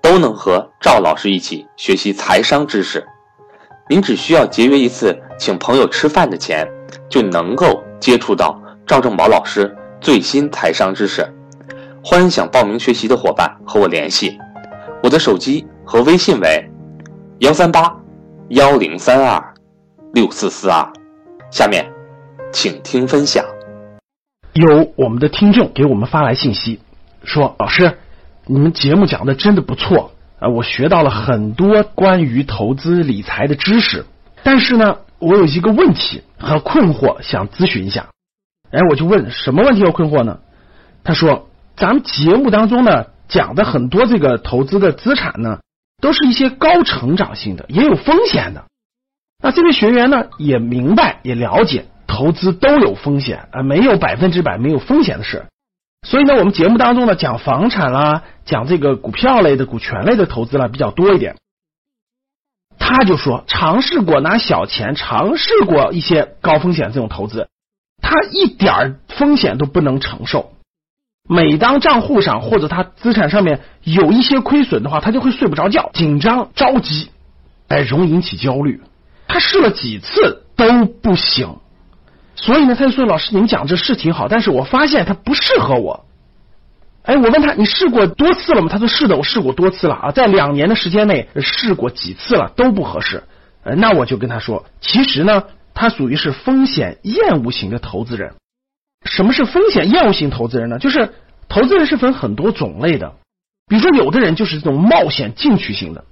都能和赵老师一起学习财商知识，您只需要节约一次请朋友吃饭的钱，就能够接触到赵正宝老师最新财商知识。欢迎想报名学习的伙伴和我联系，我的手机和微信为幺三八幺零三二六四四二。下面，请听分享。有我们的听众给我们发来信息，说老师。你们节目讲的真的不错啊！我学到了很多关于投资理财的知识，但是呢，我有一个问题和困惑，想咨询一下。哎，我就问什么问题和困惑呢？他说，咱们节目当中呢讲的很多这个投资的资产呢，都是一些高成长性的，也有风险的。那这位学员呢也明白也了解，投资都有风险啊，没有百分之百没有风险的事。所以呢，我们节目当中呢讲房产啦，讲这个股票类的、股权类的投资了比较多一点。他就说尝试过拿小钱，尝试过一些高风险这种投资，他一点风险都不能承受。每当账户上或者他资产上面有一些亏损的话，他就会睡不着觉，紧张着急，哎，容易引起焦虑。他试了几次都不行。所以呢，他就说：“老师，您讲这是挺好，但是我发现它不适合我。”哎，我问他：“你试过多次了吗？”他说：“是的，我试过多次了啊，在两年的时间内试过几次了，都不合适。”，那我就跟他说：“其实呢，他属于是风险厌恶型的投资人。什么是风险厌恶型投资人呢？就是投资人是分很多种类的，比如说有的人就是这种冒险进取型的，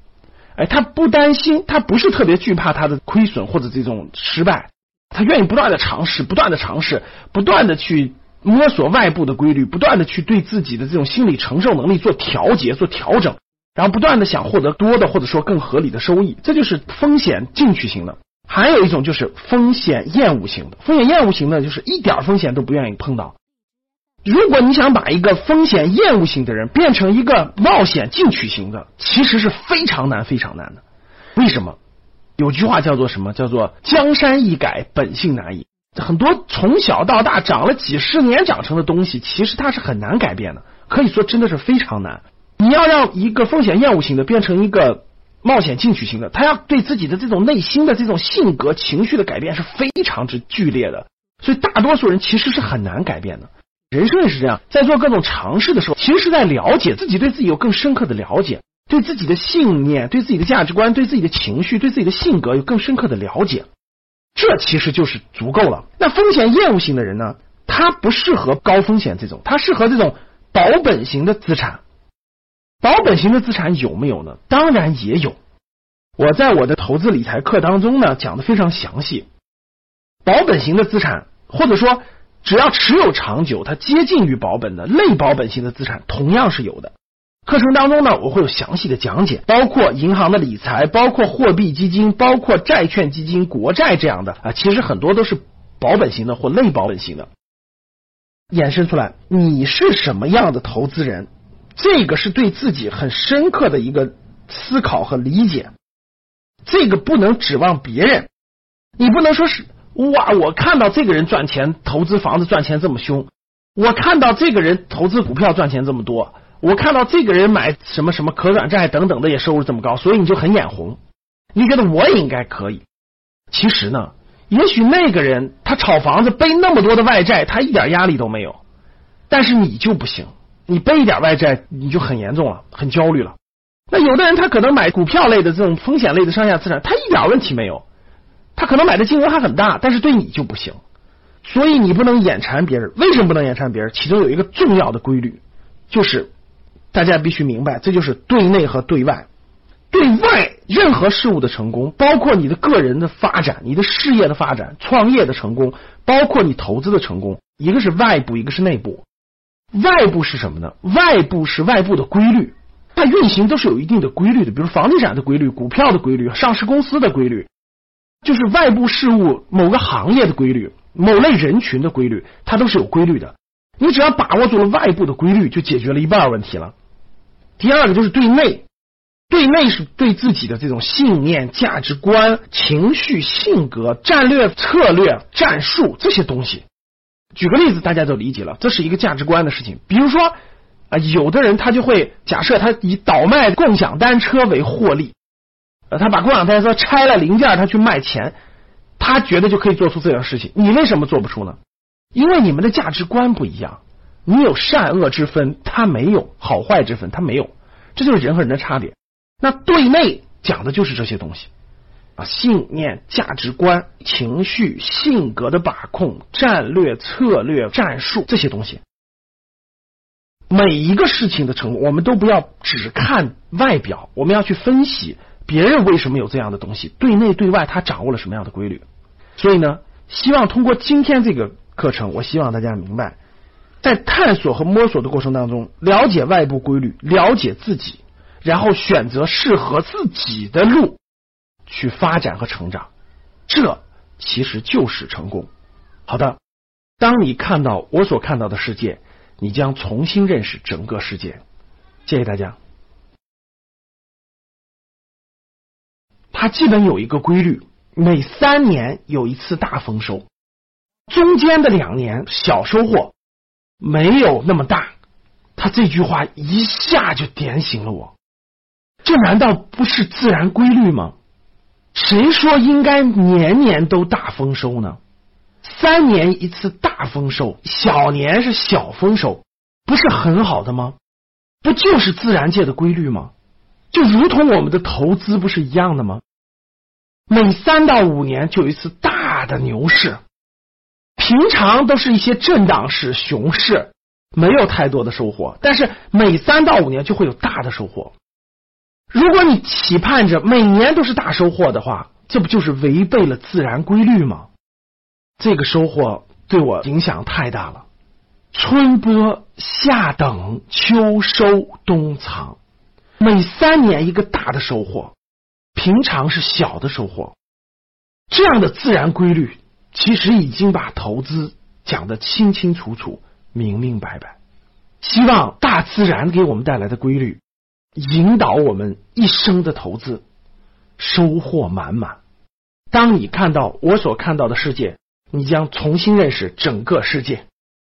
哎，他不担心，他不是特别惧怕他的亏损或者这种失败。”他愿意不断的尝试，不断的尝试，不断的去摸索外部的规律，不断的去对自己的这种心理承受能力做调节、做调整，然后不断的想获得多的或者说更合理的收益，这就是风险进取型的。还有一种就是风险厌恶型的，风险厌恶型的就是一点风险都不愿意碰到。如果你想把一个风险厌恶型的人变成一个冒险进取型的，其实是非常难、非常难的。为什么？有句话叫做什么？叫做江山易改，本性难移。很多从小到大长了几十年长成的东西，其实它是很难改变的。可以说真的是非常难。你要让一个风险厌恶型的变成一个冒险进取型的，他要对自己的这种内心的这种性格、情绪的改变是非常之剧烈的。所以大多数人其实是很难改变的。人生也是这样，在做各种尝试的时候，其实是在了解自己，对自己有更深刻的了解。对自己的信念、对自己的价值观、对自己的情绪、对自己的性格有更深刻的了解，这其实就是足够了。那风险厌恶型的人呢？他不适合高风险这种，他适合这种保本型的资产。保本型的资产有没有呢？当然也有。我在我的投资理财课当中呢讲的非常详细。保本型的资产，或者说只要持有长久，它接近于保本的类保本型的资产，同样是有的。课程当中呢，我会有详细的讲解，包括银行的理财，包括货币基金，包括债券基金、国债这样的啊，其实很多都是保本型的或类保本型的。衍生出来，你是什么样的投资人？这个是对自己很深刻的一个思考和理解。这个不能指望别人，你不能说是哇，我看到这个人赚钱，投资房子赚钱这么凶，我看到这个人投资股票赚钱这么多。我看到这个人买什么什么可转债等等的也收入这么高，所以你就很眼红，你觉得我也应该可以。其实呢，也许那个人他炒房子背那么多的外债，他一点压力都没有，但是你就不行，你背一点外债你就很严重了，很焦虑了。那有的人他可能买股票类的这种风险类的上下资产，他一点问题没有，他可能买的金额还很大，但是对你就不行。所以你不能眼馋别人，为什么不能眼馋别人？其中有一个重要的规律，就是。大家必须明白，这就是对内和对外。对外，任何事物的成功，包括你的个人的发展、你的事业的发展、创业的成功，包括你投资的成功，一个是外部，一个是内部。外部是什么呢？外部是外部的规律，它运行都是有一定的规律的，比如房地产的规律、股票的规律、上市公司的规律，就是外部事物某个行业的规律、某类人群的规律，它都是有规律的。你只要把握住了外部的规律，就解决了一半问题了。第二个就是对内，对内是对自己的这种信念、价值观、情绪、性格、战略、策略、战术这些东西。举个例子，大家都理解了，这是一个价值观的事情。比如说啊，有的人他就会假设他以倒卖共享单车为获利，呃，他把共享单车拆了零件，他去卖钱，他觉得就可以做出这样的事情。你为什么做不出呢？因为你们的价值观不一样，你有善恶之分，他没有好坏之分，他没有，这就是人和人的差别。那对内讲的就是这些东西啊，信念、价值观、情绪、性格的把控、战略、策略、战术这些东西。每一个事情的成功，我们都不要只看外表，我们要去分析别人为什么有这样的东西，对内对外他掌握了什么样的规律。所以呢，希望通过今天这个。课程，我希望大家明白，在探索和摸索的过程当中，了解外部规律，了解自己，然后选择适合自己的路去发展和成长，这其实就是成功。好的，当你看到我所看到的世界，你将重新认识整个世界。谢谢大家。它基本有一个规律，每三年有一次大丰收。中间的两年小收获没有那么大，他这句话一下就点醒了我。这难道不是自然规律吗？谁说应该年年都大丰收呢？三年一次大丰收，小年是小丰收，不是很好的吗？不就是自然界的规律吗？就如同我们的投资不是一样的吗？每三到五年就有一次大的牛市。平常都是一些震荡式熊市，没有太多的收获。但是每三到五年就会有大的收获。如果你期盼着每年都是大收获的话，这不就是违背了自然规律吗？这个收获对我影响太大了。春播、夏等、秋收、冬藏，每三年一个大的收获，平常是小的收获。这样的自然规律。其实已经把投资讲得清清楚楚、明明白白。希望大自然给我们带来的规律，引导我们一生的投资收获满满。当你看到我所看到的世界，你将重新认识整个世界。